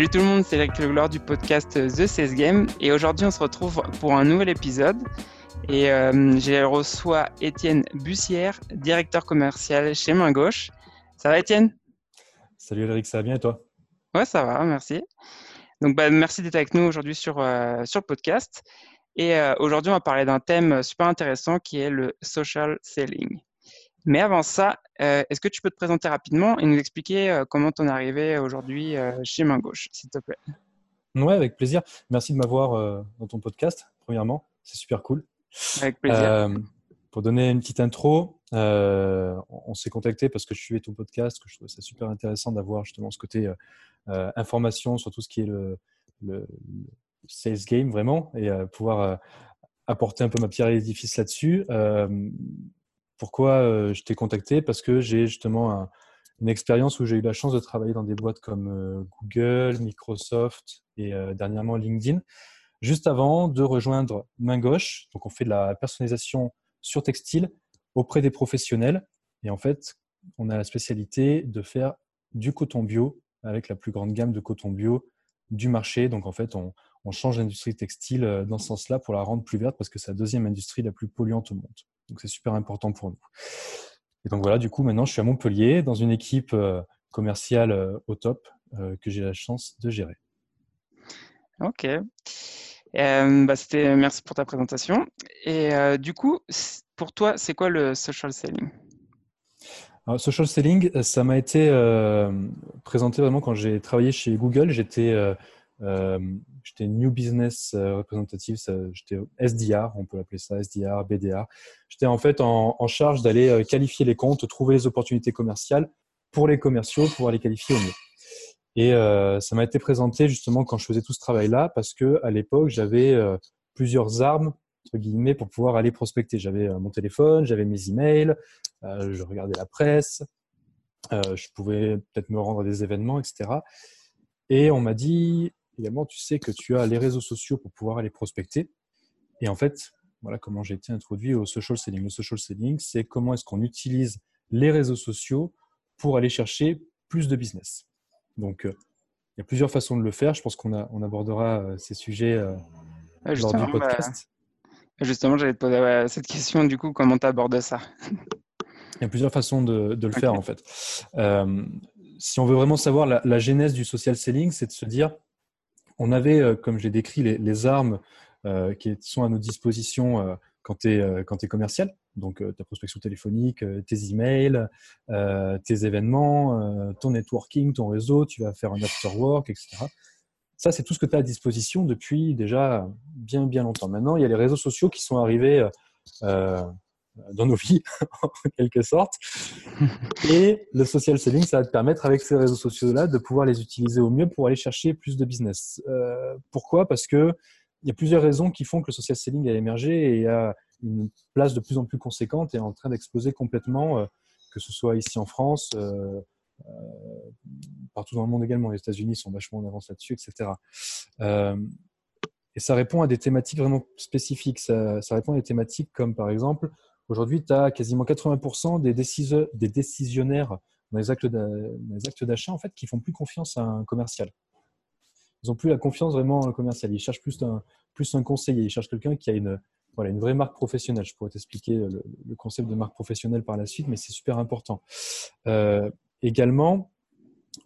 Salut tout le monde, c'est Eric Legloire du podcast The CS Game et aujourd'hui on se retrouve pour un nouvel épisode et euh, j'ai reçois Étienne Bussière, directeur commercial chez Main Gauche. Ça va Étienne? Salut Eric, ça va bien et toi? Ouais, ça va, merci. Donc bah, merci d'être avec nous aujourd'hui sur, euh, sur le podcast. Et euh, aujourd'hui on va parler d'un thème super intéressant qui est le social selling. Mais avant ça, euh, est-ce que tu peux te présenter rapidement et nous expliquer euh, comment tu en es arrivé aujourd'hui euh, chez Main Gauche, s'il te plaît? Oui, avec plaisir. Merci de m'avoir dans ton podcast, premièrement. C'est super cool. Avec plaisir. pour donner une petite intro, on s'est contacté parce que je suivais ton podcast, que je trouvais ça super intéressant d'avoir justement ce côté information sur tout ce qui est le, le sales game vraiment et pouvoir apporter un peu ma pierre à l'édifice là-dessus. Pourquoi euh, je t'ai contacté Parce que j'ai justement une expérience où j'ai eu la chance de travailler dans des boîtes comme euh, Google, Microsoft et euh, dernièrement LinkedIn, juste avant de rejoindre Main Gauche. Donc, on fait de la personnalisation sur textile auprès des professionnels. Et en fait, on a la spécialité de faire du coton bio avec la plus grande gamme de coton bio du marché. Donc, en fait, on, on change l'industrie textile dans ce sens-là pour la rendre plus verte parce que c'est la deuxième industrie la plus polluante au monde. Donc c'est super important pour nous. Et donc voilà, du coup, maintenant, je suis à Montpellier dans une équipe euh, commerciale euh, au top euh, que j'ai la chance de gérer. Ok. bah merci pour ta présentation. Et du coup, pour toi, c'est quoi le social selling? Alors, Social selling, ça m'a été présenté vraiment quand j'ai travaillé chez Google. J'étais j'étais New Business euh, Representative, j'étais SDR, on peut l'appeler ça, SDR, BDR. J'étais en fait en, charge d'aller euh, qualifier les comptes, trouver les opportunités commerciales pour les commerciaux, pour les qualifier au mieux. Et ça m'a été présenté justement quand je faisais tout ce travail-là parce que à l'époque j'avais plusieurs armes entre guillemets pour pouvoir aller prospecter. J'avais mon téléphone, j'avais mes emails, je regardais la presse, je pouvais peut-être me rendre à des événements, etc. Et on m'a dit également, tu sais que tu as les réseaux sociaux pour pouvoir aller prospecter. Et en fait, voilà comment j'ai été introduit au social selling. Le social selling, c'est comment est-ce qu'on utilise les réseaux sociaux pour aller chercher plus de business. Donc, euh, il y a plusieurs façons de le faire. Je pense qu'on on abordera euh, ces sujets euh, lors du podcast. justement, j'allais te poser cette question, du coup, comment tu abordes ça? Il y a plusieurs façons de, le faire, en fait. si on veut vraiment savoir la, la genèse du social selling, c'est de se dire, on avait, euh, comme j'ai décrit, les, armes euh, qui sont à nos dispositions euh, quand tu es, commercial. Donc, ta prospection téléphonique, tes emails, tes événements, ton networking, ton réseau, tu vas faire un after work, etc. Ça, c'est tout ce que tu as à disposition depuis déjà bien, bien longtemps. Maintenant, il y a les réseaux sociaux qui sont arrivés dans nos vies, en quelque sorte. Et le social selling, ça va te permettre, avec ces réseaux sociaux-là, de pouvoir les utiliser au mieux pour aller chercher plus de business. Euh, pourquoi? Parce que il y a plusieurs raisons qui font que le social selling a émergé et a une place de plus en plus conséquente et est en train d'exploser complètement, euh, que ce soit ici en France, euh, partout dans le monde également. Les États-Unis sont vachement en avance là-dessus, etc. et ça répond à des thématiques vraiment spécifiques. Ça, ça, répond à des thématiques comme par exemple Aujourd'hui, tu as quasiment 80% des, décisionnaires dans les actes d'achat en fait, qui font plus confiance à un commercial. Ils n'ont plus la confiance vraiment un commercial. Ils cherchent plus un, plus conseiller. Ils cherchent quelqu'un qui a une, voilà, une vraie marque professionnelle. Je pourrais t'expliquer le, concept de marque professionnelle par la suite, mais c'est super important. Euh, également,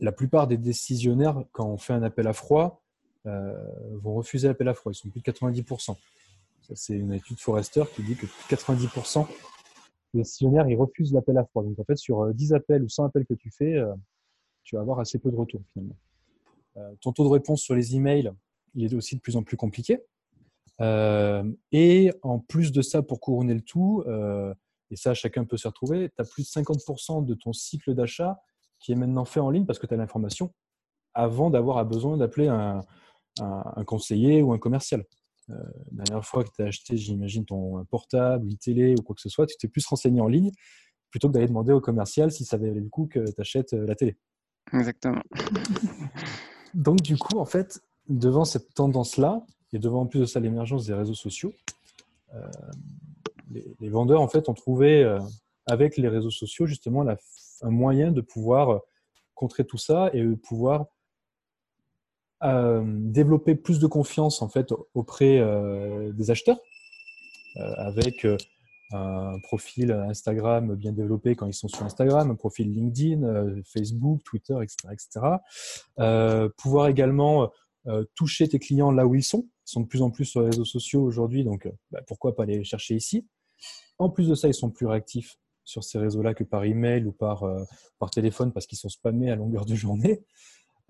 la plupart des décisionnaires, quand on fait un appel à froid, euh, vont refuser l'appel à froid. Ils sont plus de 90% c'est une étude Forrester qui dit que 90% des décisionnaires ils refusent l'appel à froid. Donc en fait, sur 10 euh, appels ou 100 appels que tu fais, euh, tu vas avoir assez peu de retours finalement. Euh, ton taux de réponse sur les emails, il est aussi de plus en plus compliqué. et en plus de ça, pour couronner le tout, et ça chacun peut s'y retrouver, tu as plus de 50% de ton cycle d'achat qui est maintenant fait en ligne parce que tu as l'information avant d'avoir besoin d'appeler un, conseiller ou un commercial. Euh, la dernière fois que tu as acheté, j'imagine, ton portable, une télé ou quoi que ce soit, tu t'es plus renseigné en ligne plutôt que d'aller demander au commercial si ça valait le coup que tu achètes euh, la télé. Exactement. Donc, du coup, en fait, devant cette tendance-là, et devant en plus de ça l'émergence des réseaux sociaux, euh, les, vendeurs, en fait, ont trouvé avec les réseaux sociaux justement un moyen de pouvoir contrer tout ça et pouvoir développer plus de confiance en fait auprès des acheteurs avec un profil Instagram bien développé quand ils sont sur Instagram, un profil LinkedIn, Facebook, Twitter, etc. etc. pouvoir également toucher tes clients là où ils sont. Ils sont de plus en plus sur les réseaux sociaux aujourd'hui, donc bah, pourquoi pas les chercher ici. En plus de ça, ils sont plus réactifs sur ces réseaux-là que par email ou par, euh, par téléphone parce qu'ils sont spammés à longueur de journée.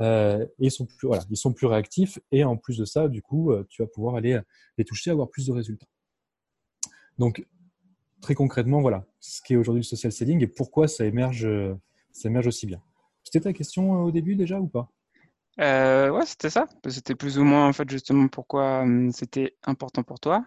Euh, sont, plus, voilà, ils sont plus réactifs. Et en plus de ça, du coup, euh, tu vas pouvoir aller les toucher, avoir plus de résultats. Donc, très concrètement, voilà ce qu'est aujourd'hui le social selling et pourquoi ça émerge, ça émerge aussi bien. C'était ta question au début déjà ou pas? Euh, Ouais, c'était ça. C'était plus ou moins en fait justement pourquoi hum, c'était important pour toi.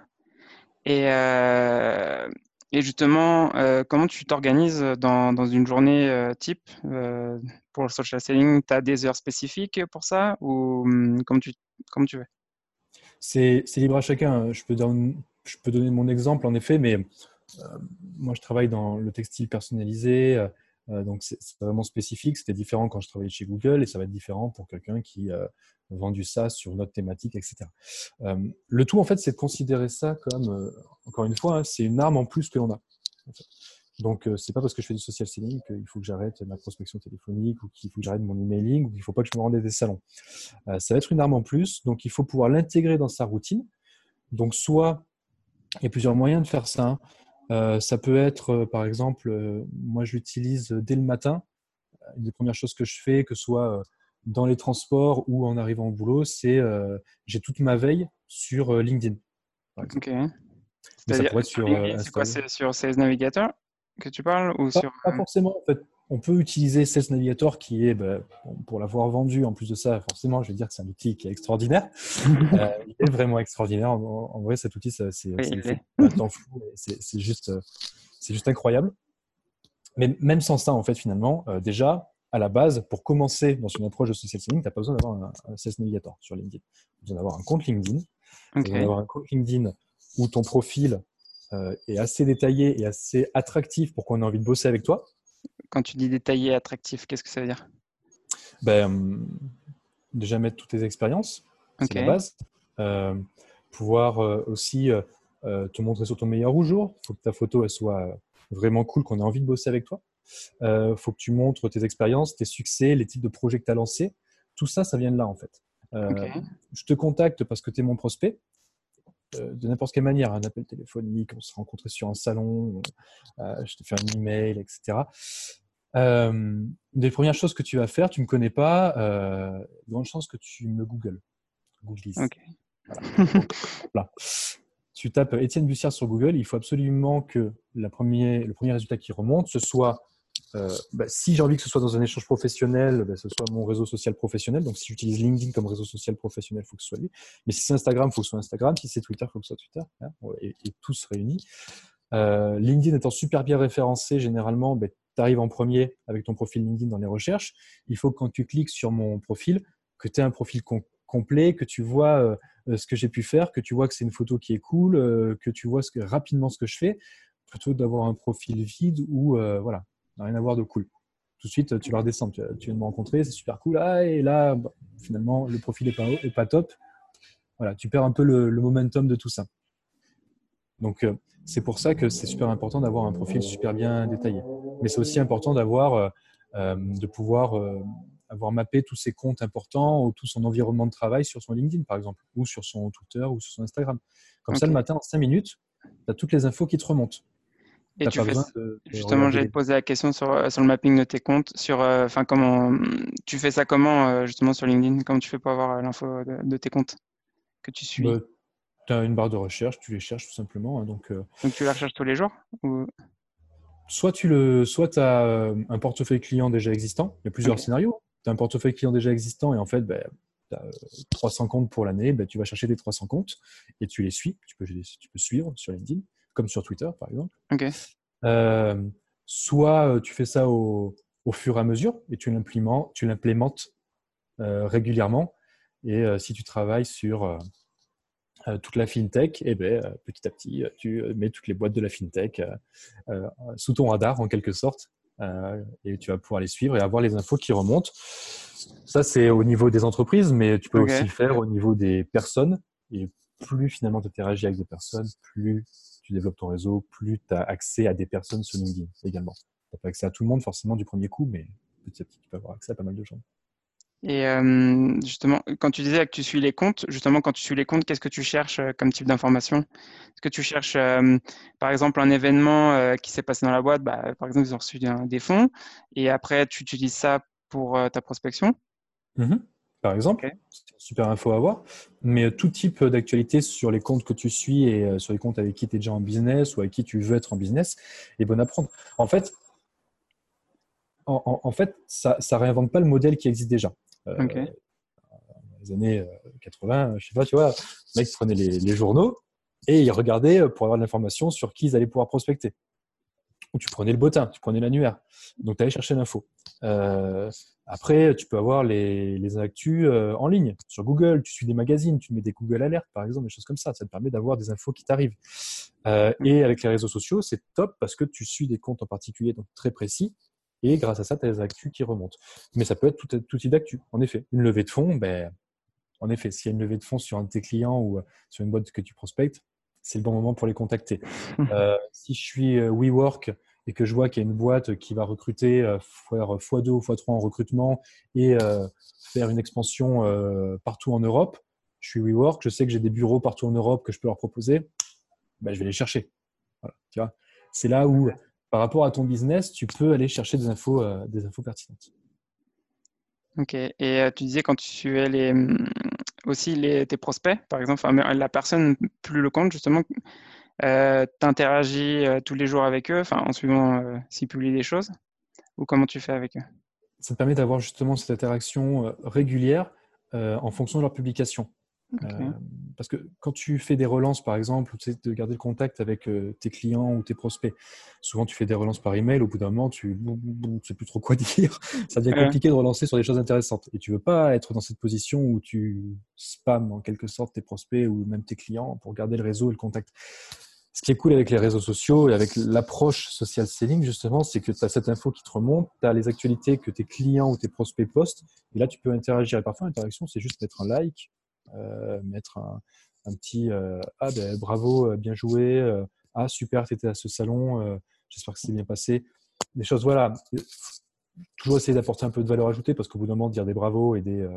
Et, euh, et justement, euh, comment tu t'organises dans, dans, une journée euh, type euh, pour le social selling? Tu as des heures spécifiques pour ça? Ou hum, comme tu, comme tu veux? C'est libre à chacun. Je peux, je peux donner mon exemple en effet, mais moi je travaille dans le textile personnalisé. Donc c'est vraiment spécifique. C'était différent quand je travaillais chez Google et ça va être différent pour quelqu'un qui vendu ça sur notre thématique, etc. Euh, le tout, en fait, c'est de considérer ça comme, euh, encore une fois, hein, c'est une arme en plus que l'on a. Donc, euh, c'est pas parce que je fais du social selling qu'il faut que j'arrête ma prospection téléphonique ou qu'il faut que j'arrête mon emailing ou qu'il faut pas que je me rende des salons. ça va être une arme en plus, donc il faut pouvoir l'intégrer dans sa routine. Donc, soit il y a plusieurs moyens de faire ça. Hein. ça peut être, par exemple, moi je l'utilise dès le matin. Une des premières choses que je fais, que ce soit dans les transports ou en arrivant au boulot, c'est euh, j'ai toute ma veille sur euh, LinkedIn. Ok. Ça pourrait être sur. Euh, c'est quoi C'est sur Sales Navigator que tu parles ou pas, sur... pas forcément. En fait, on peut utiliser Sales Navigator qui est, bah, pour l'avoir vendu, en plus de ça, forcément, je vais dire que c'est un outil qui est extraordinaire. il est vraiment extraordinaire. En, vrai, cet outil, c'est un temps fou. C'est juste, c'est juste incroyable. Mais même sans ça, en fait, finalement, déjà, à la base, pour commencer dans une approche de social selling, tu n'as pas besoin d'avoir un, Sales Navigator sur LinkedIn. Tu as besoin d'avoir un compte LinkedIn. Tu as besoin d'avoir un compte LinkedIn où ton profil euh, est assez détaillé et assez attractif pour qu'on ait envie de bosser avec toi. Quand tu dis détaillé, attractif, qu'est-ce que ça veut dire? Ben, Déjà mettre toutes tes expériences, c'est la base. Euh, pouvoir euh, aussi te montrer sur ton meilleur jour. Il faut que ta photo elle soit vraiment cool, qu'on ait envie de bosser avec toi. Il euh, faut que tu montres tes expériences, tes succès, les types de projets que tu as lancés. Tout ça, ça vient de là en fait. Euh, je te contacte parce que tu es mon prospect. Euh, de n'importe quelle manière, un appel téléphonique, on se rencontrer sur un salon, je te fais un email, etc. une des premières choses que tu vas faire, tu ne me connais pas, euh, grande chance que tu me Google. Google voilà. Tu tapes Étienne Bussière sur Google, il faut absolument que la premier, le premier résultat qui remonte, ce soit euh, bah, si j'ai envie que ce soit dans un échange professionnel, bah, ce soit mon réseau social professionnel. Donc, si j'utilise LinkedIn comme réseau social professionnel, il faut que ce soit lui. Mais si c'est Instagram, il faut que ce soit Instagram. Si c'est Twitter, il faut que ce soit Twitter. Hein, et, tous réunis. Euh, LinkedIn étant super bien référencé, généralement, bah, tu arrives en premier avec ton profil LinkedIn dans les recherches. Il faut que quand tu cliques sur mon profil, que tu aies un profil complet, que tu vois euh, ce que j'ai pu faire, que tu vois que c'est une photo qui est cool, que tu vois que, rapidement ce que je fais, plutôt d'avoir un profil vide où voilà, rien à voir de cool. Tout de suite, tu vas redescendre. Tu, viens de me rencontrer, c'est super cool. Ah, et là, bah, finalement, le profil n'est pas, est pas top. Voilà, tu perds un peu le, momentum de tout ça. Donc, euh, c'est pour ça que c'est super important d'avoir un profil super bien détaillé. Mais c'est aussi important d'avoir, euh, euh, de pouvoir avoir mappé tous ses comptes importants ou tout son environnement de travail sur son LinkedIn, par exemple, ou sur son Twitter ou sur son Instagram. Comme ça, le matin, en 5 minutes, tu as toutes les infos qui te remontent. Et tu fais, justement, j'allais te poser la question sur, euh, sur, le mapping de tes comptes, sur, euh, enfin, comment tu fais ça comment euh, justement sur LinkedIn? Comment tu fais pour avoir l'info de, tes comptes que tu suis? Bah, Tu as une barre de recherche, tu les cherches tout simplement. Hein, donc, donc tu la recherches tous les jours ou... Soit tu le, soit as un portefeuille client déjà existant. Il y a plusieurs scénarios. Tu as un portefeuille client déjà existant et en fait, ben, tu as 300 comptes pour l'année. Ben, tu vas chercher des 300 comptes et tu les suis. Tu peux, tu peux suivre sur LinkedIn comme sur Twitter par exemple. Euh, soit euh, tu fais ça au, fur et à mesure et tu l'implémentes, tu l'implémentes euh, régulièrement. Et si tu travailles sur toute la fintech, et eh ben, petit à petit, tu mets toutes les boîtes de la fintech sous ton radar en quelque sorte et tu vas pouvoir les suivre et avoir les infos qui remontent. Ça, c'est au niveau des entreprises, mais tu peux aussi le faire au niveau des personnes. Et plus finalement tu interagis avec des personnes, plus tu développes ton réseau, plus tu as accès à des personnes sur LinkedIn également. Tu n'as pas accès à tout le monde forcément du premier coup, mais petit à petit, tu peux avoir accès à pas mal de gens. Et justement, quand tu disais que tu suis les comptes, justement, quand tu suis les comptes, qu'est-ce que tu cherches comme type d'information? Est-ce que tu cherches, par exemple, un événement qui s'est passé dans la boîte? Bah, Par exemple, ils ont reçu des fonds, et après, tu utilises ça pour ta prospection? Mmh Par exemple, c'est super info à avoir. Mais tout type d'actualité sur les comptes que tu suis et sur les comptes avec qui tu es déjà en business ou avec qui tu veux être en business est bonne à prendre. En fait, en, fait ça ne réinvente pas le modèle qui existe déjà. Euh, dans les années 80, euh, je sais pas, tu vois, le mec prenait les, journaux et il regardait pour avoir de l'information sur qui ils allaient pouvoir prospecter. Tu prenais le bottin, tu prenais l'annuaire. Donc, tu allais chercher l'info. Euh, après, tu peux avoir les, les actus en ligne sur Google. Tu suis des magazines, tu mets des Google Alerts, par exemple, des choses comme ça. Ça te permet d'avoir des infos qui t'arrivent. et avec les réseaux sociaux, c'est top parce que tu suis des comptes en particulier, donc très précis. Et grâce à ça, tu as des actus qui remontent. Mais ça peut être tout, tout type d'actu, en effet. Une levée de fonds, ben, en effet, s'il y a une levée de fonds sur un de tes clients ou euh, sur une boîte que tu prospectes, c'est le bon moment pour les contacter. Euh, si je suis euh, WeWork et que je vois qu'il y a une boîte qui va recruter, faire x2 ou x3 en recrutement et faire une expansion partout en Europe, je suis WeWork, je sais que j'ai des bureaux partout en Europe que je peux leur proposer, ben, je vais les chercher. Voilà, c'est là où par rapport à ton business, tu peux aller chercher des infos, euh, des infos pertinentes. Ok. Et euh, tu disais quand tu suivais les, mm, aussi les, tes prospects, par exemple, la personne, plus le compte, justement, euh, tu interagis tous les jours avec eux, en suivant s'ils publient des choses, ou comment tu fais avec eux? Ça te permet d'avoir justement cette interaction régulière en fonction de leur publication. Euh, parce que quand tu fais des relances, par exemple, tu sais, de garder le contact avec euh, tes clients ou tes prospects, souvent tu fais des relances par email, au bout d'un moment, tu ne sais plus trop quoi dire. Ça devient compliqué de relancer sur des choses intéressantes. Et tu veux pas être dans cette position où tu spams en quelque sorte tes prospects ou même tes clients pour garder le réseau et le contact. Ce qui est cool avec les réseaux sociaux et avec l'approche social selling, justement, c'est que tu as cette info qui te remonte, tu as les actualités que tes clients ou tes prospects postent, et là, tu peux interagir. Et parfois, l'interaction, c'est juste mettre un like, mettre un, petit euh, Ah, ben, bravo, euh, bien joué, ah, super, tu étais à ce salon, j'espère que c'est bien passé. Des choses, voilà. Toujours essayer d'apporter un peu de valeur ajoutée parce qu'au bout d'un moment, dire des bravos et des,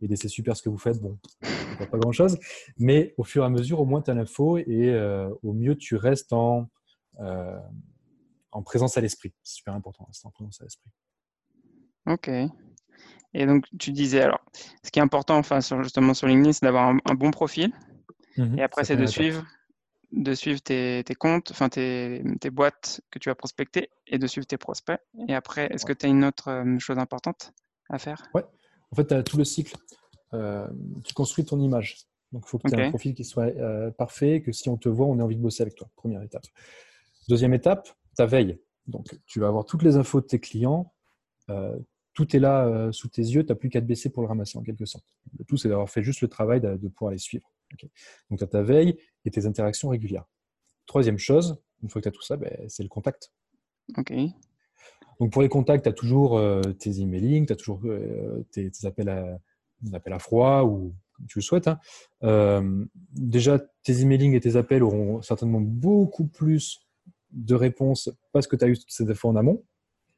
et des c'est super ce que vous faites, bon, pas grand chose. Mais au fur et à mesure, au moins, tu as l'info et au mieux, tu restes en, en présence à l'esprit. C'est super important, rester en présence à l'esprit. Ok. Et donc, tu disais, alors, ce qui est important, enfin, justement sur LinkedIn, c'est d'avoir un, bon profil. Mhm, et après, c'est de suivre, de suivre tes, comptes, enfin, tes, boîtes que tu as prospectées et de suivre tes prospects. Et après, est-ce que tu as une autre euh, chose importante à faire? Ouais, en fait, tu as tout le cycle. Euh, tu construis ton image. Donc, il faut que tu aies un profil qui soit euh, parfait, que si on te voit, on ait envie de bosser avec toi. Première étape. Deuxième étape, ta veille. Donc, tu vas avoir toutes les infos de tes clients, tout est là euh, sous tes yeux, tu n'as plus qu'à te baisser pour le ramasser en quelque sorte. Le tout, c'est d'avoir fait juste le travail de, pouvoir les suivre. Donc, tu as ta veille et tes interactions régulières. Troisième chose, une fois que tu as tout ça, ben, c'est le contact. Donc, pour les contacts, tu as toujours euh, tes emailing, tu as toujours euh, tes, appels à, appels à froid ou comme tu le souhaites. Hein. déjà, tes emailing et tes appels auront certainement beaucoup plus de réponses parce que tu as eu ces infos en amont.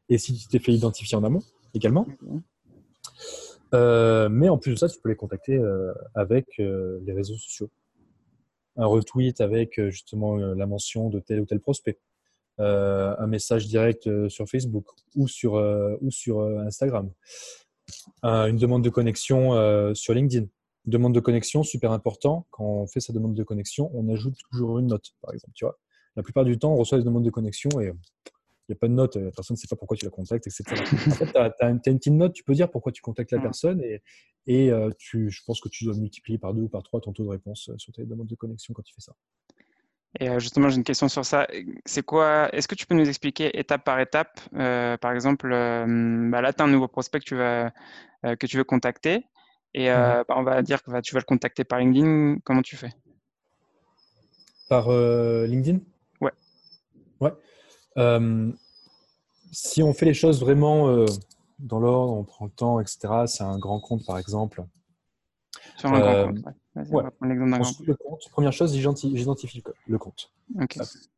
Et si tu t'es fait identifier en amont, également. Euh, mais en plus de ça, tu peux les contacter euh, avec euh, les réseaux sociaux. Un retweet avec justement la mention de tel ou tel prospect. un message direct sur Facebook ou sur, ou sur Instagram. une demande de connexion sur LinkedIn. demande de connexion, super important. Quand on fait sa demande de connexion, on ajoute toujours une note, par exemple. Tu vois la plupart du temps, on reçoit des demandes de connexion et il n'y a pas de note, la personne ne sait pas pourquoi tu la contactes, etc. en fait, tu as, une petite note, tu peux dire pourquoi tu contactes la personne et, et euh, tu, je pense que tu dois multiplier par deux ou par trois ton taux de réponse euh, sur tes demandes de connexion quand tu fais ça. Et euh, justement, j'ai une question sur ça. C'est quoi Est-ce que tu peux nous expliquer étape par étape Par exemple, bah là, tu as un nouveau prospect que tu, vas, que tu veux contacter et mmh bah, on va dire que bah, tu vas le contacter par LinkedIn. Comment tu fais? Par LinkedIn? Ouais. Ouais si on fait les choses vraiment euh, dans l'ordre, on prend le temps, etc., c'est un grand compte, par exemple. Sur un grand compte, ouais. Le compte, première chose, j'identifie le compte.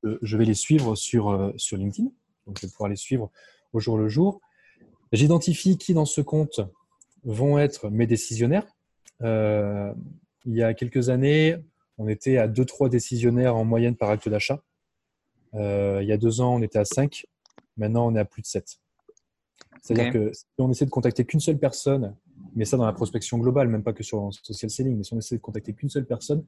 je vais les suivre sur, sur LinkedIn. Donc, je vais pouvoir les suivre au jour le jour. J'identifie qui dans ce compte vont être mes décisionnaires. Euh, il y a quelques années, on était à 2-3 décisionnaires en moyenne par acte d'achat. Euh, il y a deux ans, on était à 5. Maintenant, on est à plus de 7. C'est-à-dire que si on essaie de contacter qu'une seule personne, mais ça dans la prospection globale, même pas que sur social selling, mais si on essaie de contacter qu'une seule personne,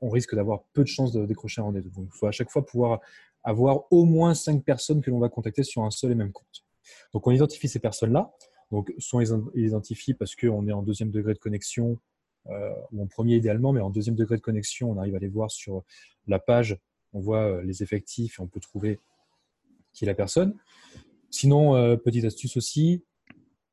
on risque d'avoir peu de chances de décrocher un rendez-vous. Donc, il faut à chaque fois pouvoir avoir au moins 5 personnes que l'on va contacter sur un seul et même compte. Donc, on identifie ces personnes-là. Donc, soit on les identifie parce qu'on est en deuxième degré de connexion, euh, ou en premier idéalement, mais en deuxième degré de connexion, on arrive à les voir sur la page, on voit euh, les effectifs et on peut trouver qui est la personne. Sinon, euh, petite astuce aussi,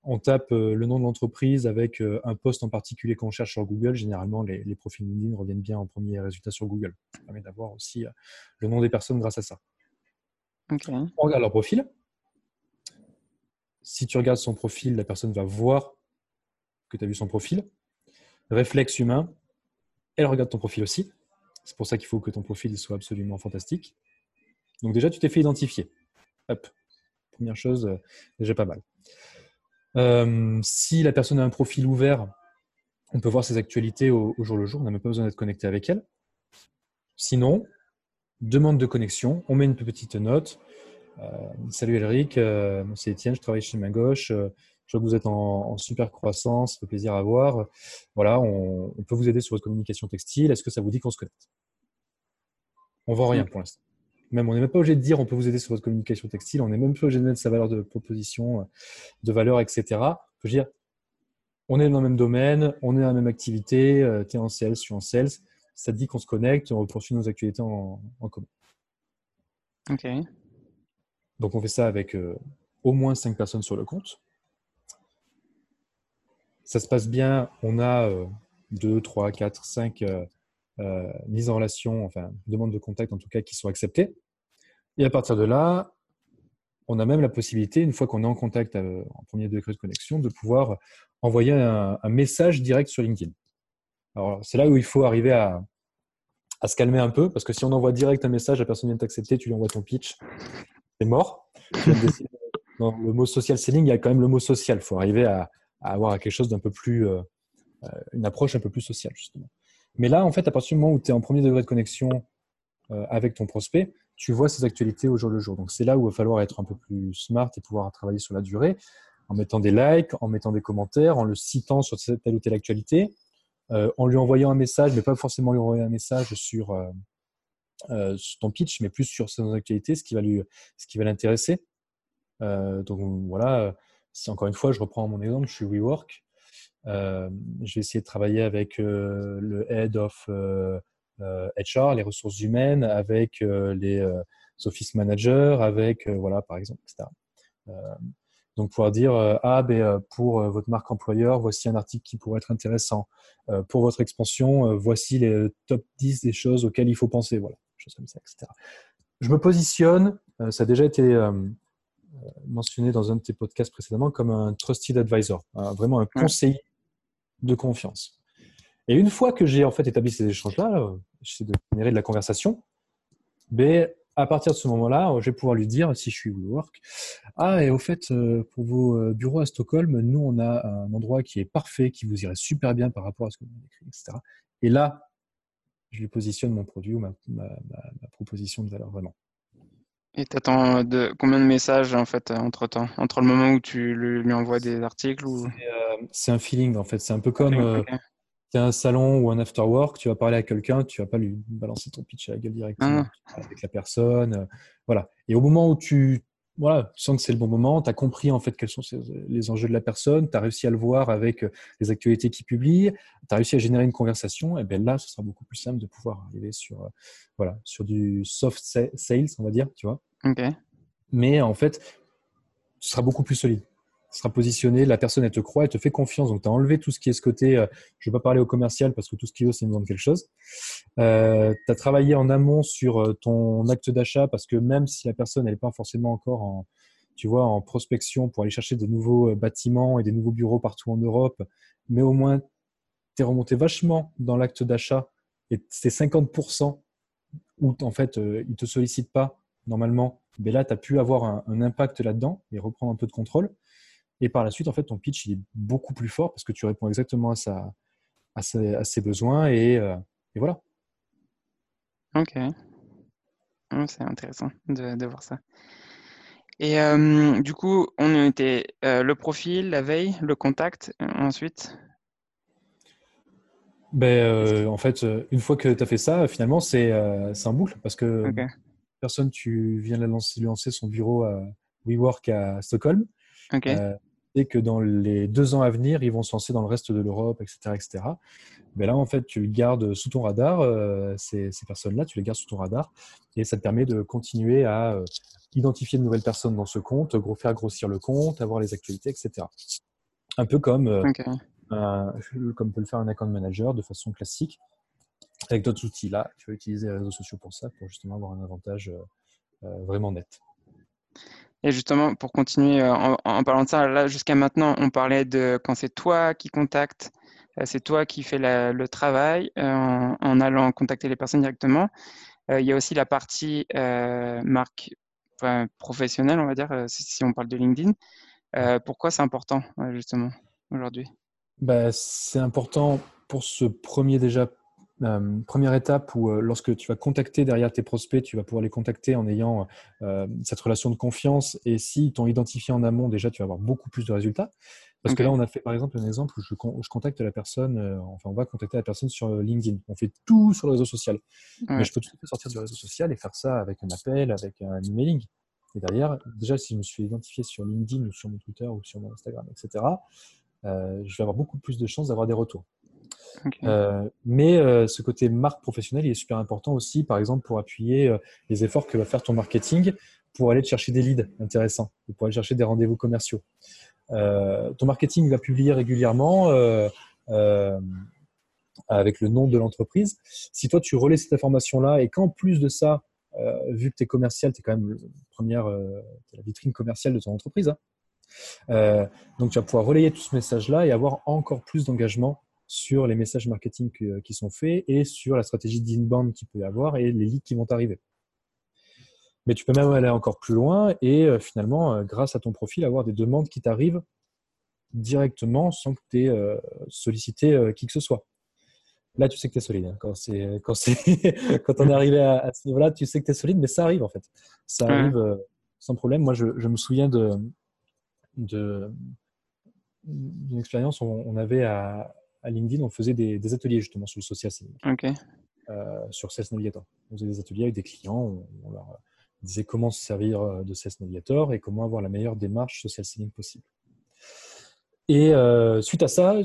on tape le nom de l'entreprise avec un poste en particulier qu'on cherche sur Google. Généralement, les, les, profils LinkedIn reviennent bien en premier résultat sur Google. Ça permet d'avoir aussi le nom des personnes grâce à ça. On regarde leur profil si tu regardes son profil, la personne va voir que tu as vu son profil. Réflexe humain, elle regarde ton profil aussi. C'est pour ça qu'il faut que ton profil soit absolument fantastique. Donc déjà, tu t'es fait identifier. Hop. Première chose, euh, déjà pas mal. Euh, si la personne a un profil ouvert, on peut voir ses actualités au, jour le jour. On n'a même pas besoin d'être connecté avec elle. Sinon, demande de connexion. On met une petite note. Euh, salut Elric, c'est Étienne, je travaille chez Main Gauche. Euh, je vois que vous êtes en, super croissance, ça fait plaisir à voir. Voilà, on, peut vous aider sur votre communication textile. Est-ce que ça vous dit qu'on se connecte? On ne vend rien pour l'instant. Même, on n'est même pas obligé de dire on peut vous aider sur votre communication textile. On n'est même pas obligé de mettre sa valeur de proposition, de valeur, etc. On peut dire on est dans le même domaine, on est dans la même activité, tu es en sales, je suis en sales. Ça te dit qu'on se connecte, on poursuit nos actualités en, en commun. Ok. Donc on fait ça avec euh, au moins 5 personnes sur le compte. Ça se passe bien, on a 2, 3, 4, 5 mises en relation, enfin demandes de contact en tout cas qui sont acceptées. Et à partir de là, on a même la possibilité, une fois qu'on est en contact euh, en premier degré de connexion, de pouvoir envoyer un, message direct sur LinkedIn. Alors c'est là où il faut arriver à, à, se calmer un peu, parce que si on envoie direct un message, la personne vient t'accepter, tu lui envoies ton pitch, c'est mort. Dans le mot social selling, il y a quand même le mot social. Il faut arriver à, avoir quelque chose d'un peu plus, euh, euh, une approche un peu plus sociale, justement. Mais là, en fait, à partir du moment où tu es en premier degré de connexion euh, avec ton prospect, tu vois ses actualités au jour le jour. Donc, c'est là où il va falloir être un peu plus smart et pouvoir travailler sur la durée, en mettant des likes, en mettant des commentaires, en le citant sur telle ou telle actualité, en lui envoyant un message, mais pas forcément lui envoyer un message sur, ton pitch, mais plus sur son actualité, ce qui va l'intéresser. Donc voilà, si encore une fois, je reprends mon exemple, je suis WeWork. Euh, je vais essayer de travailler avec le head of HR, les ressources humaines, avec les office managers, avec voilà par exemple, etc. Donc, pouvoir dire Ah, ben, pour votre marque employeur, voici un article qui pourrait être intéressant. pour votre expansion, voici les top 10 des choses auxquelles il faut penser. Voilà comme ça, etc. Je me positionne, euh, ça a déjà été euh, mentionné dans un de tes podcasts précédemment, comme un trusted advisor, vraiment un conseiller de confiance. Et une fois que j'ai en fait établi ces échanges-là, j'essaie de générer de la conversation, mais ben, à partir de ce moment-là, je vais pouvoir lui dire, si je suis WeWork, ah, et au fait, euh, pour vos bureaux à Stockholm, nous, on a un endroit qui est parfait, qui vous irait super bien par rapport à ce que vous avez écrit, etc. Et là, je lui positionne mon produit ou ma, proposition de valeur vraiment. Et tu attends de, combien de messages en fait entre temps Entre le moment où tu lui, envoies des articles ou... C'est euh, un feeling en fait. C'est un peu comme euh, tu as un salon ou un after work, tu vas parler à quelqu'un, tu vas pas lui balancer ton pitch à la gueule directement ah. avec la personne. Euh, voilà. Et au moment où tu voilà, tu sens que c'est le bon moment, tu as compris en fait quels sont les enjeux de la personne, tu as réussi à le voir avec euh, les actualités qu'il publie, tu as réussi à générer une conversation, et bien là, ce sera beaucoup plus simple de pouvoir arriver sur, euh, voilà, sur du soft sales, on va dire, tu vois. Mais en fait, ce sera beaucoup plus solide sera positionné, la personne elle te croit, elle te fait confiance. Donc tu as enlevé tout ce qui est ce côté, euh, je ne vais pas parler au commercial parce que tout ce qu'il veut c'est me vendre quelque chose. Euh, tu as travaillé en amont sur euh, ton acte d'achat parce que même si la personne n'est pas forcément encore en, tu vois, en prospection pour aller chercher de nouveaux bâtiments et des nouveaux bureaux partout en Europe, mais au moins tu es remonté vachement dans l'acte d'achat et c'est 50% où en fait ils ne te sollicitent pas normalement, mais là tu as pu avoir un, impact là-dedans et reprendre un peu de contrôle. Et par la suite, en fait, ton pitch il est beaucoup plus fort parce que tu réponds exactement à, sa, à, ses, besoins et, et voilà. Ok. C'est intéressant de, voir ça. Et euh, du coup, on a été euh, le profil, la veille, le contact, euh, ensuite? Ben, En fait, une fois que tu as fait ça, finalement, c'est un boucle parce que personne, tu viens de lancer, lancer son bureau à WeWork à Stockholm. Et que dans les deux ans à venir, ils vont se lancer dans le reste de l'Europe, etc., etc. Mais là, en fait, tu gardes sous ton radar euh, ces, personnes-là, tu les gardes sous ton radar et ça te permet de continuer à euh, identifier de nouvelles personnes dans ce compte, faire grossir le compte, avoir les actualités, etc. Un peu comme, euh, comme peut le faire un account manager de façon classique. Avec d'autres outils, là, tu vas utiliser les réseaux sociaux pour ça, pour justement avoir un avantage vraiment net. Et justement, pour continuer en, en parlant de ça, là, jusqu'à maintenant, on parlait de quand c'est toi qui contactes euh, c'est toi qui fais le travail euh, en, allant contacter les personnes directement. Euh, il y a aussi la partie marque professionnelle, on va dire, si, on parle de LinkedIn. pourquoi c'est important, justement, aujourd'hui? Bah, C'est important pour ce premier déjà première étape où lorsque tu vas contacter derrière tes prospects, tu vas pouvoir les contacter en ayant cette relation de confiance. Et s'ils t'ont identifié en amont, déjà, tu vas avoir beaucoup plus de résultats. Parce que là, on a fait par exemple un exemple où je, contacte la personne, euh, enfin, on va contacter la personne sur euh, LinkedIn. On fait tout sur le réseau social. Mais je peux tout à fait sortir du réseau social et faire ça avec un appel, avec un emailing. Et derrière, déjà, si je me suis identifié sur LinkedIn ou sur mon Twitter ou sur mon Instagram, etc., euh, je vais avoir beaucoup plus de chances d'avoir des retours. Mais ce côté marque professionnelle, est super important aussi, par exemple, pour appuyer les efforts que va faire ton marketing pour aller chercher des leads intéressants, pour aller chercher des rendez-vous commerciaux. Euh, ton marketing va publier régulièrement euh, euh, avec le nom de l'entreprise. Si toi, tu relais cette information-là et qu'en plus de ça, vu que tu es commercial, tu es quand même première, la vitrine commerciale de ton entreprise. Hein. donc, tu vas pouvoir relayer tout ce message-là et avoir encore plus d'engagement sur les messages marketing qui sont faits et sur la stratégie d'inbound qu'il peut y avoir et les leads qui vont arriver. Mais tu peux même aller encore plus loin et euh, finalement, euh, grâce à ton profil, avoir des demandes qui t'arrivent directement sans que tu aies euh, sollicité qui que ce soit. Là, tu sais que tu es solide. Hein. Quand, c'est, quand, quand on est arrivé à, ce niveau-là, tu sais que tu es solide, mais ça arrive en fait. Ça arrive sans problème. Moi, je, me souviens de, de, d'une expérience où on avait à, LinkedIn, on faisait des, ateliers justement sur le social selling. sur Sales Navigator. On faisait des ateliers avec des clients, on, leur disait comment se servir euh, de Sales Navigator et comment avoir la meilleure démarche social selling possible. Et euh, suite à ça,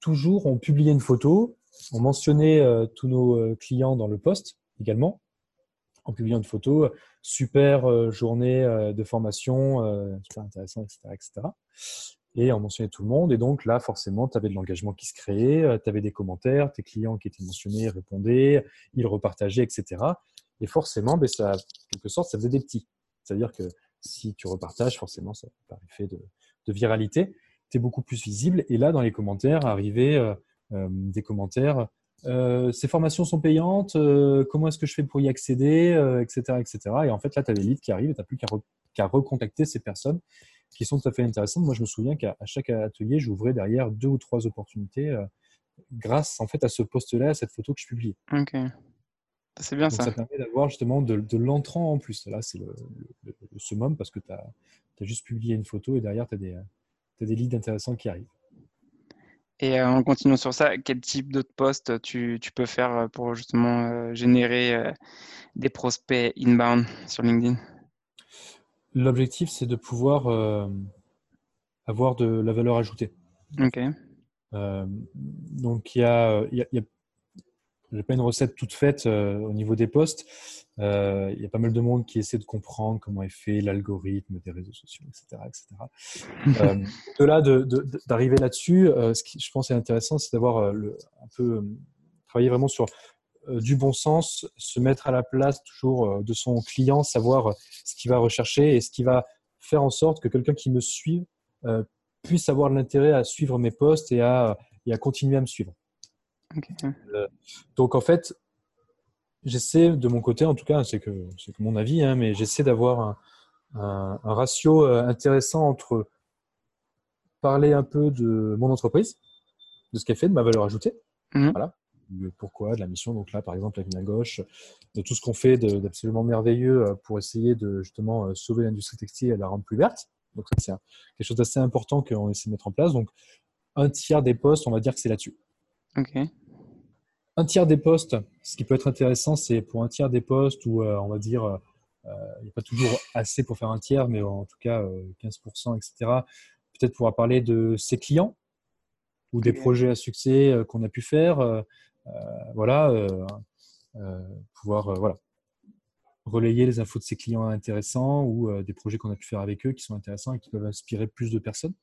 toujours on publiait une photo, on mentionnait euh, tous nos clients dans le post également, en publiant une photo, super journée de formation, super intéressant, etc., etc. Et on mentionnait tout le monde. Et donc là, forcément, tu avais de l'engagement qui se créait, tu avais des commentaires, tes clients qui étaient mentionnés répondaient, ils repartageaient, etc. Et forcément, ben, ça, quelque sorte, ça faisait des petits. C'est-à-dire que si tu repartages, forcément, ça par effet de, viralité, tu es beaucoup plus visible. Et là, dans les commentaires, arrivaient euh, euh, des commentaires. Euh, ces formations sont payantes, comment est-ce que je fais pour y accéder, etc., etc. Et en fait, là, tu as des leads qui arrivent et tu n'as plus qu'à recontacter ces personnes qui sont tout à fait intéressantes. Moi, je me souviens qu'à chaque atelier, j'ouvrais derrière deux ou trois opportunités grâce en fait à ce poste-là, à cette photo que je publiais. Ok. C'est bien ça. Ça permet d'avoir justement de, l'entrant en plus. Là, c'est le, summum parce que tu as, juste publié une photo et derrière, tu as, des leads intéressants qui arrivent. Et euh, en continuant sur ça, quel type d'autres postes tu, peux faire euh, pour justement euh, générer des prospects inbound sur LinkedIn? L'objectif, c'est de pouvoir avoir de la valeur ajoutée. Ok. donc, il y a, y a n'ai pas une recette toute faite euh, au niveau des postes. Euh, il y a pas mal de monde qui essaie de comprendre comment est fait l'algorithme des réseaux sociaux, etc. etc. euh, de là, d'arriver là-dessus, euh, ce qui je pense est intéressant, c'est d'avoir un peu travailler vraiment sur du bon sens, se mettre à la place toujours de son client, savoir ce qu'il va rechercher et ce qu'il va faire en sorte que quelqu'un qui me suive puisse avoir l'intérêt à suivre mes posts et à, et à continuer à me suivre. donc en fait, j'essaie de mon côté, en tout cas, c'est que, que mon avis, hein, mais j'essaie d'avoir un, un, ratio intéressant entre parler un peu de mon entreprise, de ce qu'elle fait, de ma valeur ajoutée. Mhm. Voilà. Le pourquoi, de la mission. Donc là, par exemple, avec ma gauche, de tout ce qu'on fait d'absolument merveilleux euh, pour essayer de justement euh, sauver l'industrie textile et la rendre plus verte. Donc ça, c'est quelque chose d'assez important qu'on essaie de mettre en place. Donc un tiers des postes, on va dire que c'est là-dessus. Un tiers des postes, ce qui peut être intéressant, c'est pour un tiers des postes où euh, on va dire il n'y a pas toujours assez pour faire un tiers, mais en tout cas 15%, etc peut-être pourra parler de ses clients ou des projets à succès qu'on a pu faire. Euh, euh, voilà, pouvoir voilà, relayer les infos de ses clients intéressants ou des projets qu'on a pu faire avec eux qui sont intéressants et qui peuvent inspirer plus de personnes.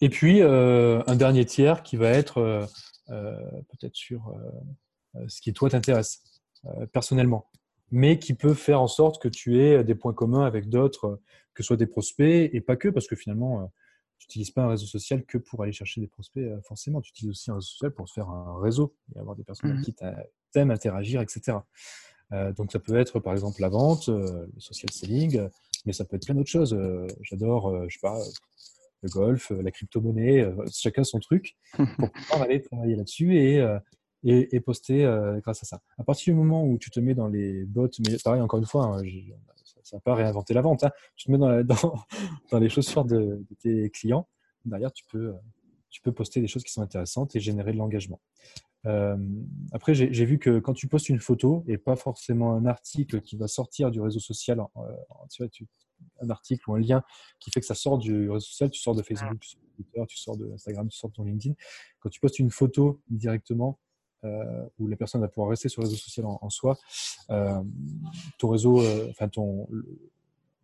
Et puis, un dernier tiers qui va être peut-être sur ce qui, toi, t'intéresse personnellement mais qui peut faire en sorte que tu aies des points communs avec d'autres, que ce soit des prospects et pas que, parce que finalement, euh, tu n'utilises pas un réseau social que pour aller chercher des prospects euh, forcément. Tu utilises aussi un réseau social pour faire un réseau et avoir des personnes mmh qui t'aiment, interagir, etc. Euh, donc ça peut être par exemple la vente, le social selling, mais ça peut être plein d'autres choses. J'adore, je sais pas, le golf, la crypto-monnaie, chacun son truc pour pouvoir aller travailler là-dessus et, et, poster euh, grâce à ça. À partir du moment où tu te mets dans les bots, mais pareil, encore une fois, hein, ça n'a pas réinventé la vente, hein, tu te mets dans, dans, les chaussures de, tes clients, derrière, tu peux, tu peux poster des choses qui sont intéressantes et générer de l'engagement. Euh, après, j'ai vu que quand tu postes une photo et pas forcément un article qui va sortir du réseau social, tu un article ou un lien qui fait que ça sort du réseau social, tu sors de Facebook, tu sors de Twitter, tu sors de Instagram, tu sors de ton LinkedIn. Quand tu postes une photo directement, où la personne va pouvoir rester sur le réseau social en, soi, euh, ton réseau, euh, enfin ton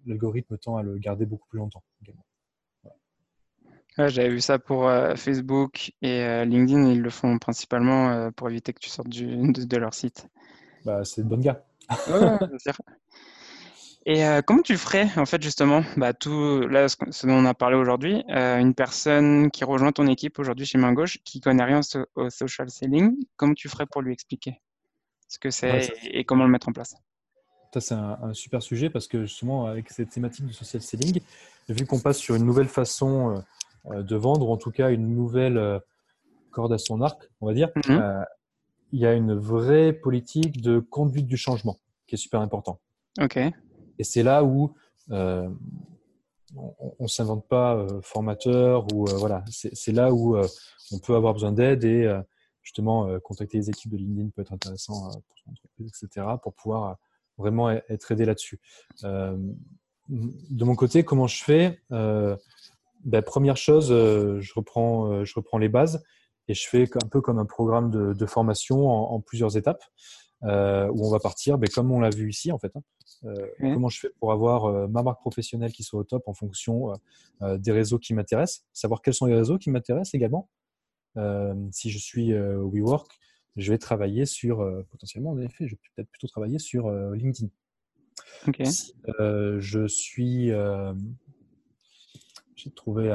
l'algorithme tend à le garder beaucoup plus longtemps également. J'avais vu ça pour Facebook et LinkedIn, ils le font principalement pour éviter que tu sortes du, de, leur site. Bah, c'est de bonne gars. Ouais, Et euh, comment tu ferais, en fait, justement, bah, tout là, ce, dont on a parlé aujourd'hui, euh, une personne qui rejoint ton équipe aujourd'hui chez Main Gauche, qui connaît rien au, social selling, comment tu ferais pour lui expliquer ce que c'est et, comment le mettre en place? Ça, c'est un, super sujet parce que justement, avec cette thématique du social selling, vu qu'on passe sur une nouvelle façon euh, de vendre, ou en tout cas une nouvelle corde à son arc, on va dire, mmh il y a une vraie politique de conduite du changement qui est super important. Ok. Et c'est là où euh, on ne s'invente pas euh, formateur ou euh, voilà, c'est là où on peut avoir besoin d'aide et justement contacter les équipes de LinkedIn peut être intéressant pour son entreprise, etc. pour pouvoir vraiment e-, être aidé là-dessus. de mon côté, comment je fais? Ben, Première chose, je, reprends, je reprends les bases et je fais un peu comme un programme de, formation en, plusieurs étapes. Euh, où on va partir, ben, comme on l'a vu ici en fait. Hein. Euh, comment je fais pour avoir euh, ma marque professionnelle qui soit au top en fonction des réseaux qui m'intéressent, savoir quels sont les réseaux qui m'intéressent également. si je suis WeWork, je vais travailler sur, potentiellement en effet, je vais peut-être plutôt travailler sur LinkedIn. Si je suis j'ai trouvé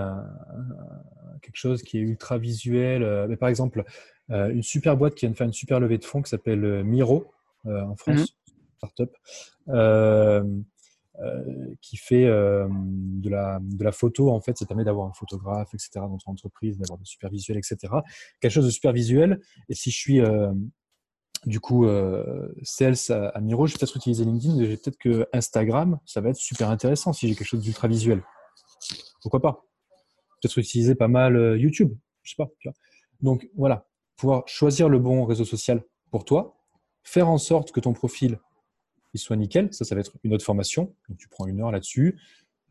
quelque chose qui est ultra visuel. mais par exemple, une super boîte qui vient de faire une super levée de fonds qui s'appelle euh, Miro euh, en France, mhm. startup. qui fait de, la, de la photo, en fait, ça permet d'avoir un photographe, etc., dans ton entreprise, d'avoir de super visuel, etc. Quelque chose de super visuel. Et si je suis, du coup, sales à, Miro, je vais peut-être utiliser LinkedIn, mais peut-être que Instagram, ça va être super intéressant si j'ai quelque chose d'ultra visuel. Pourquoi pas? Peut-être utiliser pas mal YouTube, je sais pas. Donc voilà, choisir le bon réseau social pour toi, faire en sorte que ton profil il soit nickel. Ça, ça va être une autre formation. Donc, tu prends une heure là-dessus.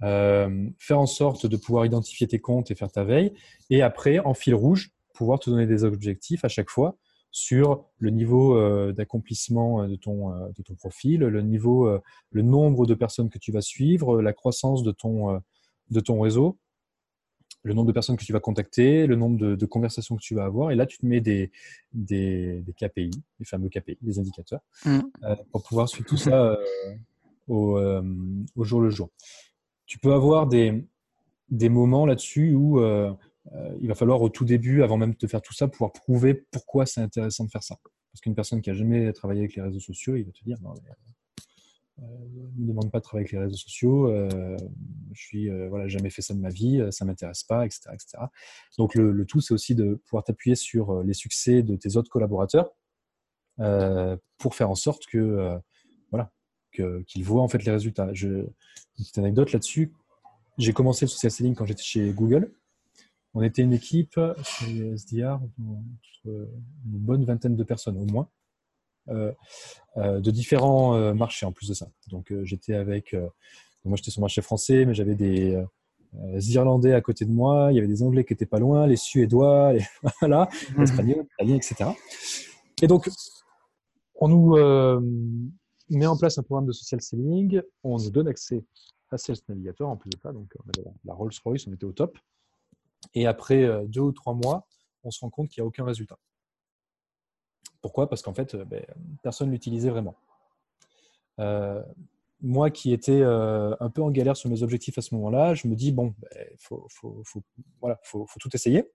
Euh, faire en sorte de pouvoir identifier tes comptes et faire ta veille. Et après, en fil rouge, pouvoir te donner des objectifs à chaque fois sur le niveau euh, d'accomplissement de ton, euh, de ton profil, le nombre de personnes que tu vas suivre, la croissance de ton réseau le nombre de personnes que tu vas contacter, le nombre de, conversations que tu vas avoir. Et là, tu te mets des, des, KPI, les fameux KPI, des indicateurs, mm. euh, pour pouvoir suivre tout ça euh, au, au, jour le jour. Tu peux avoir des, des moments là-dessus où il va falloir au tout début, avant même de faire tout ça, pouvoir prouver pourquoi c'est intéressant de faire ça. Parce qu'une personne qui a jamais travaillé avec les réseaux sociaux, il va te dire non, euh, ne me demande pas de travailler avec les réseaux sociaux, euh, je suis euh, voilà, jamais fait ça de ma vie, ça m'intéresse pas, etc., etc. Donc le, tout, c'est aussi de pouvoir t'appuyer sur les succès de tes autres collaborateurs pour faire en sorte que voilà qu'ils voient en fait les résultats. Une petite anecdote là-dessus. J'ai commencé le social selling quand j'étais chez Google. On était une équipe chez SDR, une bonne vingtaine de personnes au moins. Euh, euh, de différents euh, marchés en plus de ça. Donc j'étais avec, moi j'étais sur le marché français, mais j'avais des Irlandais à côté de moi, il y avait des Anglais qui étaient pas loin, les Suédois, les, voilà, les Espagnols, Italiens, etc. Et donc, on nous met en place un programme de social selling, on nous donne accès à Sales Navigator en plus de ça, donc on avait la Rolls-Royce, on était au top. Et après deux ou trois mois, on se rend compte qu'il n'y a aucun résultat. Pourquoi? Parce qu'en fait, euh, ben, personne ne l'utilisait vraiment. Euh, moi qui étais euh, un peu en galère sur mes objectifs à ce moment-là, je me dis, bon, il ben, faut, voilà, faut, tout essayer.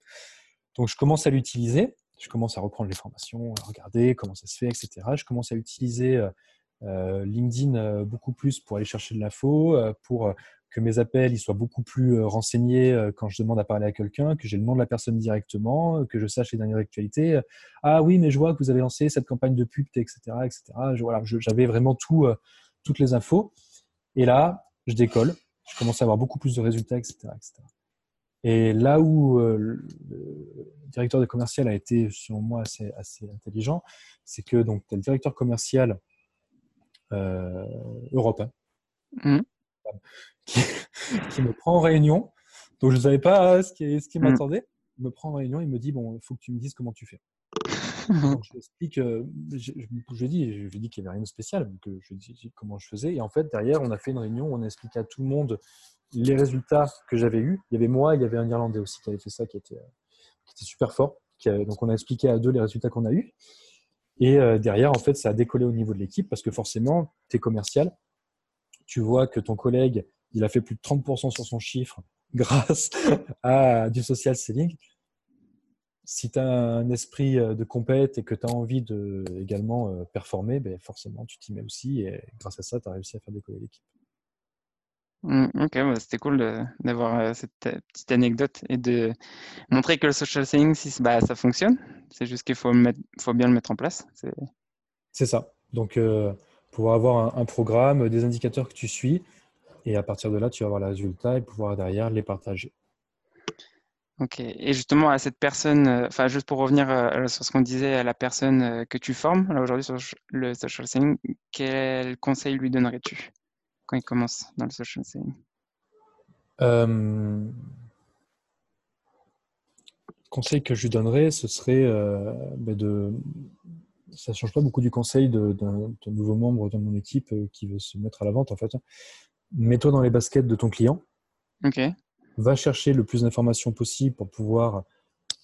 Donc je commence à l'utiliser, je commence à reprendre les formations, à regarder comment ça se fait, etc. Je commence à utiliser LinkedIn beaucoup plus pour aller chercher de l'info, pour que mes appels ils soient beaucoup plus euh, renseignés euh, quand je demande à parler à quelqu'un, que j'ai le nom de la personne directement, euh, que je sache les dernières actualités. Ah oui, mais je vois que vous avez lancé cette campagne de pub, etc. etc. j'avais vraiment tout, toutes les infos. Et là, je décolle, je commence à avoir beaucoup plus de résultats, etc. etc. Et là où le directeur de commercial a été, selon moi, assez, intelligent, c'est que tu as le directeur commercial mmh qui, me prend en réunion. Donc, je ne savais pas ce qui, ce qui mm. m'attendait. Il me prend en réunion, il me dit Bon, il faut que tu me dises comment tu fais. donc, je lui explique, euh, je, je, dis, je dis qu'il n'y avait rien de spécial, que je lui dis comment je faisais. Et en fait, derrière, on a fait une réunion où on a expliqué à tout le monde les résultats que j'avais eus. Il y avait moi, il y avait un Irlandais aussi qui avait fait ça, qui était, qui était super fort. donc, on a expliqué à deux les résultats qu'on a eus. Et euh, derrière, en fait, ça a décollé au niveau de l'équipe parce que forcément, tu es commercial. Tu vois que ton collègue, il a fait plus de 30% sur son chiffre grâce à du social selling. Si tu as un esprit euh, de compète et que tu as envie de également euh, performer, ben forcément, tu t'y mets aussi et grâce à ça, tu as réussi à faire décoller l'équipe. Mmh, ok, c'était cool d'avoir euh, cette petite anecdote et de montrer que le social selling, si, bah, ça fonctionne. C'est juste qu'il faut, faut, bien le mettre en place. C'est ça. Donc, pouvoir avoir un, programme, des indicateurs que tu suis, et à partir de là, tu vas avoir les résultats et pouvoir derrière les partager. Ok. Et justement, à cette personne, euh, enfin, juste pour revenir euh, sur ce qu'on disait, à la personne euh, que tu formes, là aujourd'hui sur le social selling, quel conseil lui donnerais-tu quand il commence dans le social selling? Conseil que je lui donnerais, ce serait ben de. Ça ne change pas beaucoup du conseil d'un nouveau membre de mon équipe qui veut se mettre à la vente, en fait mets-toi dans les baskets de ton client. Va chercher le plus d'informations possible pour pouvoir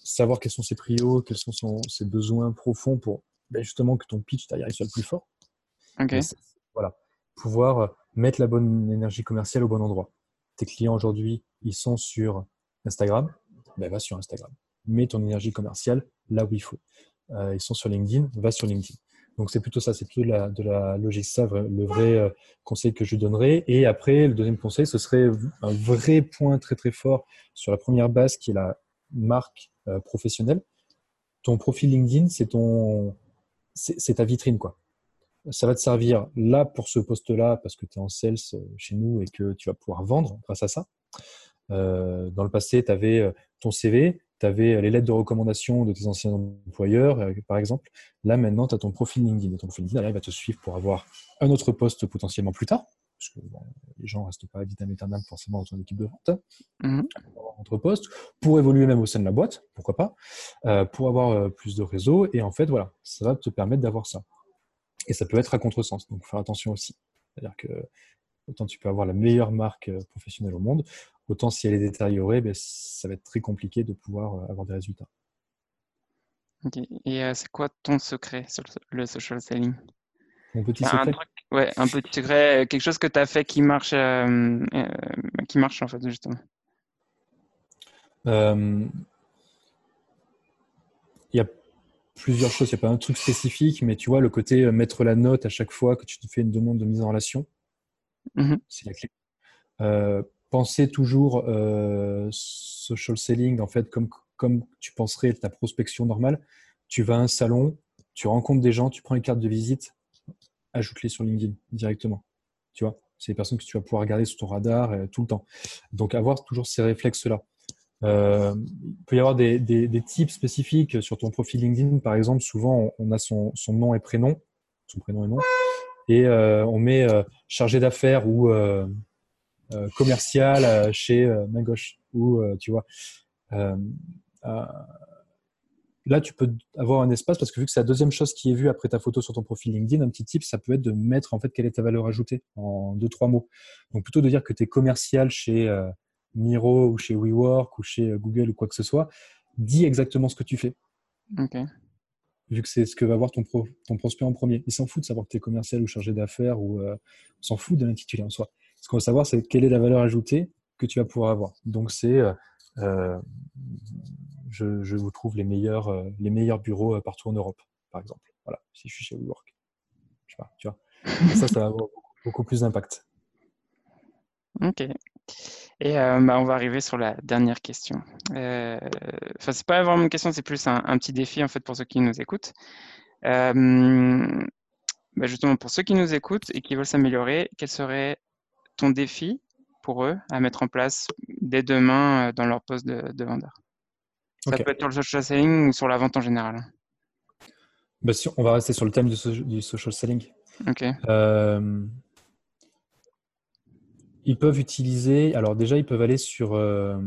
savoir quels sont ses prios, quels sont ses besoins profonds pour ben, justement que ton pitch derrière soit le plus fort. Voilà. Pouvoir mettre la bonne énergie commerciale au bon endroit. Tes clients aujourd'hui, ils sont sur Instagram, ben, va sur Instagram. Mets ton énergie commerciale là où il faut. Euh, ils sont sur LinkedIn, va sur LinkedIn. Donc c'est plutôt ça, c'est plutôt de la, de la logique, ça le vrai euh, conseil que je donnerais. Et après, le deuxième conseil, ce serait un vrai point très très fort sur la première base qui est la marque euh, professionnelle. Ton profil LinkedIn, c'est ton, c'est ta vitrine quoi. Ça va te servir là pour ce poste-là parce que tu es en sales chez nous et que tu vas pouvoir vendre grâce à ça. dans le passé, tu avais ton CV, tu avais euh, les lettres de recommandation de tes anciens employeurs, euh, par exemple. Là, maintenant, tu as ton profil LinkedIn. Et ton profil LinkedIn, il va te suivre pour avoir un autre poste potentiellement plus tard. Parce que les gens ne restent pas vitam aeternam forcément dans ton équipe de vente. Mmh. Pour avoir un autre poste, pour évoluer même au sein de la boîte, pourquoi pas, euh, pour avoir plus de réseau. Et en fait, voilà, ça va te permettre d'avoir ça. Et ça peut être à contresens. Donc, faire attention aussi. C'est-à-dire que autant tu peux avoir la meilleure marque professionnelle au monde, Autant si elle est détériorée, ben, ça va être très compliqué de pouvoir euh, avoir des résultats. Et euh, c'est quoi ton secret sur le social selling? Mon petit Un secret? truc, ouais, un petit secret, quelque chose que tu as fait qui marche, euh, euh, qui marche en fait, justement. Euh, Il y a plusieurs choses. Il n'y a pas un truc spécifique, mais tu vois, le côté euh, mettre la note à chaque fois que tu te fais une demande de mise en relation, Mhm. c'est la clé. Penser toujours euh, social selling, en fait, comme, comme tu penserais ta prospection normale. Tu vas à un salon, tu rencontres des gens, tu prends une carte de visite, ajoute-les sur LinkedIn directement. Tu vois, c'est des personnes que tu vas pouvoir regarder sous ton radar euh, tout le temps. Donc, avoir toujours ces réflexes-là. Euh, il peut y avoir des, des, des, types spécifiques sur ton profil LinkedIn. Par exemple, souvent, on a son, son nom et prénom, son prénom et nom, et on met chargé d'affaires ou commercial euh, chez euh, main gauche. Ou, euh, tu vois, euh, euh, là, tu peux avoir un espace parce que vu que c'est la deuxième chose qui est vue après ta photo sur ton profil LinkedIn, un petit tip, ça peut être de mettre en fait quelle est ta valeur ajoutée en deux, trois mots. Donc, plutôt de dire que tu es commercial chez euh, Miro ou chez WeWork ou chez Google ou quoi que ce soit, dis exactement ce que tu fais. Vu que c'est ce que va voir ton, pro, ton prospect en premier. Il s'en fout de savoir que tu es commercial ou chargé d'affaires ou euh, on s'en fout de l'intitulé en soi. Ce qu'on veut savoir, c'est quelle est la valeur ajoutée que tu vas pouvoir avoir. Donc, c'est euh, je, je, vous trouve les meilleurs, euh, les meilleurs bureaux partout en Europe, par exemple. Voilà, si je suis chez WeWork. Je sais pas, tu vois. ça, ça va avoir beaucoup, beaucoup plus d'impact. Ok. Et euh, bah, on va arriver sur la dernière question. Euh, enfin, c'est pas vraiment une question, c'est plus un, un, petit défi en fait pour ceux qui nous écoutent. Euh, bah, justement, pour ceux qui nous écoutent et qui veulent s'améliorer, quel serait ton défi pour eux à mettre en place dès demain dans leur poste de, de vendeur? Ça okay. peut être sur le social selling ou sur la vente en général. Bah, si, on va rester sur le thème du, so du social selling. Ok. Euh, ils peuvent utiliser, alors déjà, ils peuvent aller sur, euh,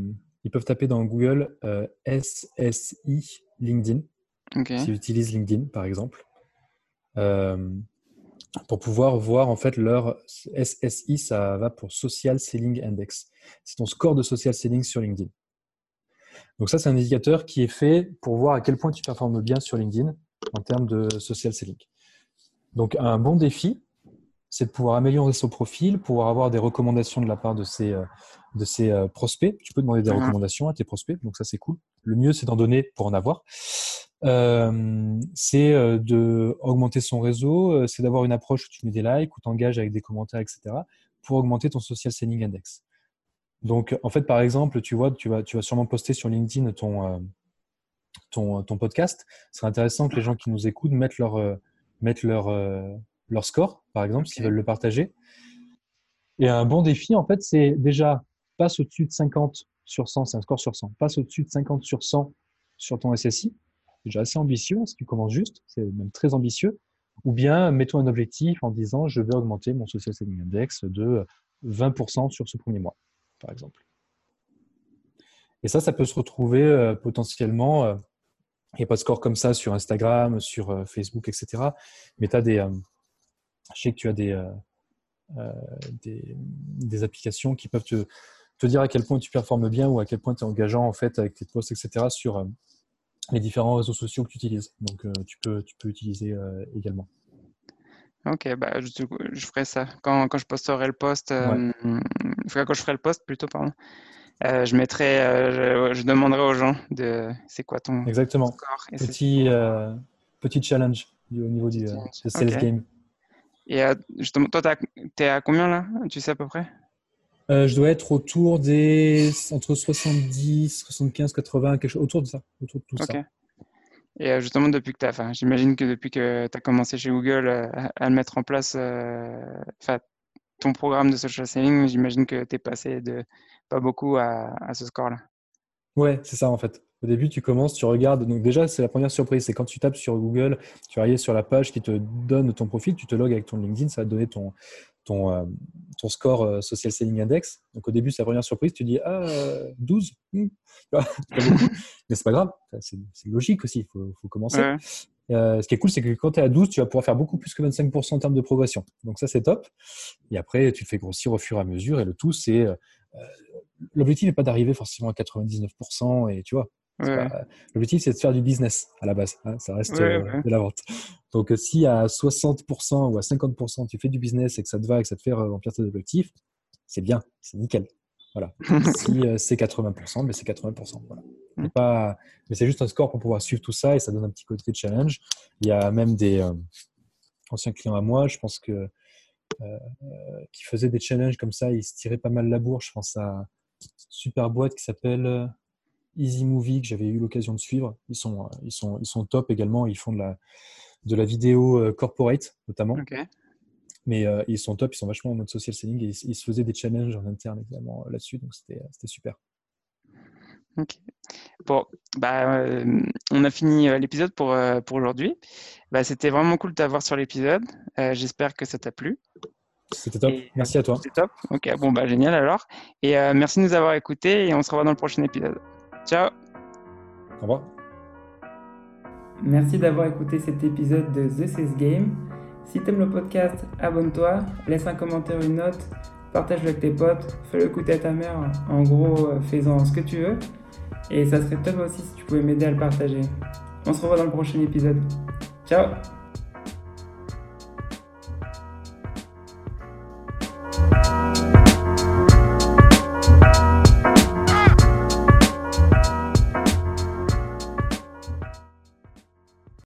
ils peuvent taper dans Google euh, SSI LinkedIn, okay. s'ils utilisent LinkedIn par exemple, euh, pour pouvoir voir en fait leur SSI, ça va pour Social Selling Index. C'est ton score de social selling sur LinkedIn. Donc ça, c'est un indicateur qui est fait pour voir à quel point tu performes bien sur LinkedIn en termes de social selling. Donc un bon défi, c'est de pouvoir améliorer son profil, pouvoir avoir des recommandations de la part de ses, de ses prospects. Tu peux demander des Mhm. recommandations à tes prospects, donc ça c'est cool. Le mieux, c'est d'en donner pour en avoir. Euh, c'est de augmenter son réseau, c'est d'avoir une approche où tu mets des likes, où tu engages avec des commentaires, etc., pour augmenter ton social selling index. Donc, en fait, par exemple, tu vois, tu vas, tu vas sûrement poster sur LinkedIn ton, ton, ton podcast. Ce serait intéressant que les gens qui nous écoutent mettent leur, mettent leur, leur score, par exemple, s'ils veulent le partager. Et un bon défi, en fait, c'est déjà passe au-dessus de 50 sur 100, c'est un score sur 100, passe au-dessus de 50 sur 100 sur ton SSI. Déjà assez ambitieux si tu commences juste, c'est même très ambitieux. Ou bien mets-toi un objectif en disant je vais augmenter mon social selling index de 20% sur ce premier mois, par exemple. Et ça, ça peut se retrouver euh, potentiellement. Euh, il n'y a pas de score comme ça sur Instagram, sur euh, Facebook, etc. Mais tu as des. je sais que tu as des, des, applications qui peuvent te, te, dire à quel point tu performes bien ou à quel point tu es engageant en fait avec tes posts, etc. sur les différents réseaux sociaux que tu utilises. Donc, tu, peux, tu peux utiliser également. Ok, bah, je, je, ferai ça. Quand, quand je posterai le post, ouais. euh, quand je ferai le post plutôt, pardon, euh, je mettrai, euh, je, je, demanderai aux gens de c'est quoi ton Exactement. score. Et petit, euh, petit challenge au niveau du sales okay. game. Et justement, toi, tu es à combien là? Tu sais à peu près? Euh, Je dois être autour des entre 70, 75, 80, quelque chose autour de ça, autour de tout okay. ça. Et euh, justement, depuis que tu as, enfin, j'imagine que depuis que tu as commencé chez Google euh, à le mettre en place, enfin, ton programme de social selling, j'imagine que tu es passé de pas beaucoup à, à ce score-là. Ouais, c'est ça en fait. Au début, tu commences, tu regardes. Donc déjà, c'est la première surprise. C'est quand tu tapes sur Google, tu vas arriver sur la page qui te donne ton profil, tu te logs avec ton LinkedIn, ça va te donner ton, ton, euh, ton score euh, Social Selling Index. Donc au début, c'est la première surprise. Tu dis, ah, 12 mmh. pas beaucoup. Mais c'est pas grave. C'est logique aussi. Il faut, faut, commencer. Ouais. Euh, ce qui est cool, c'est que quand tu es à 12, tu vas pouvoir faire beaucoup plus que 25% en termes de progression. Donc ça, c'est top. Et après, tu le fais grossir au fur et à mesure. Et le tout, c'est... Euh, L'objectif n'est pas d'arriver forcément à 99% et tu vois, L'objectif, c'est de faire du business à la base. Hein, ça reste de la vente. Donc, si à 60% ou à 50%, tu fais du business et que ça te va et que ça te fait remplir tes objectifs, c'est bien, c'est nickel. Voilà. si c'est 80%, mais c'est 80%. Voilà. Mmh. Pas... Mais c'est juste un score pour pouvoir suivre tout ça et ça donne un petit côté de challenge. Il y a même des anciens clients à moi, je pense que euh, qui faisaient des challenges comme ça. Ils se tiraient pas mal la bourre. Je pense à une super boîte qui s'appelle euh, Easy Movie que j'avais eu l'occasion de suivre. Ils sont, ils sont, ils sont top également. Ils font de la, de la vidéo euh, corporate notamment. Mais ils sont top, ils sont vachement en mode social selling et ils, se faisaient des challenges en interne également là-dessus. Donc c'était super. Ok. Bon, bah, on a fini l'épisode pour, pour aujourd'hui. Bah, C'était vraiment cool de t'avoir sur l'épisode. J'espère que ça t'a plu. C'était top. merci à toi. C'était top. Ok, bon, bah, génial alors. Et merci de nous avoir écoutés et on se revoit dans le prochain épisode. Ciao. Au revoir. Merci d'avoir écouté cet épisode de The Sales Game. Si t'aimes le podcast, abonne-toi, laisse un commentaire, une note, partage-le avec tes potes, fais-le écouter à ta mère. En gros, fais-en ce que tu veux. Et ça serait top aussi si tu pouvais m'aider à le partager. On se revoit dans le prochain épisode. Ciao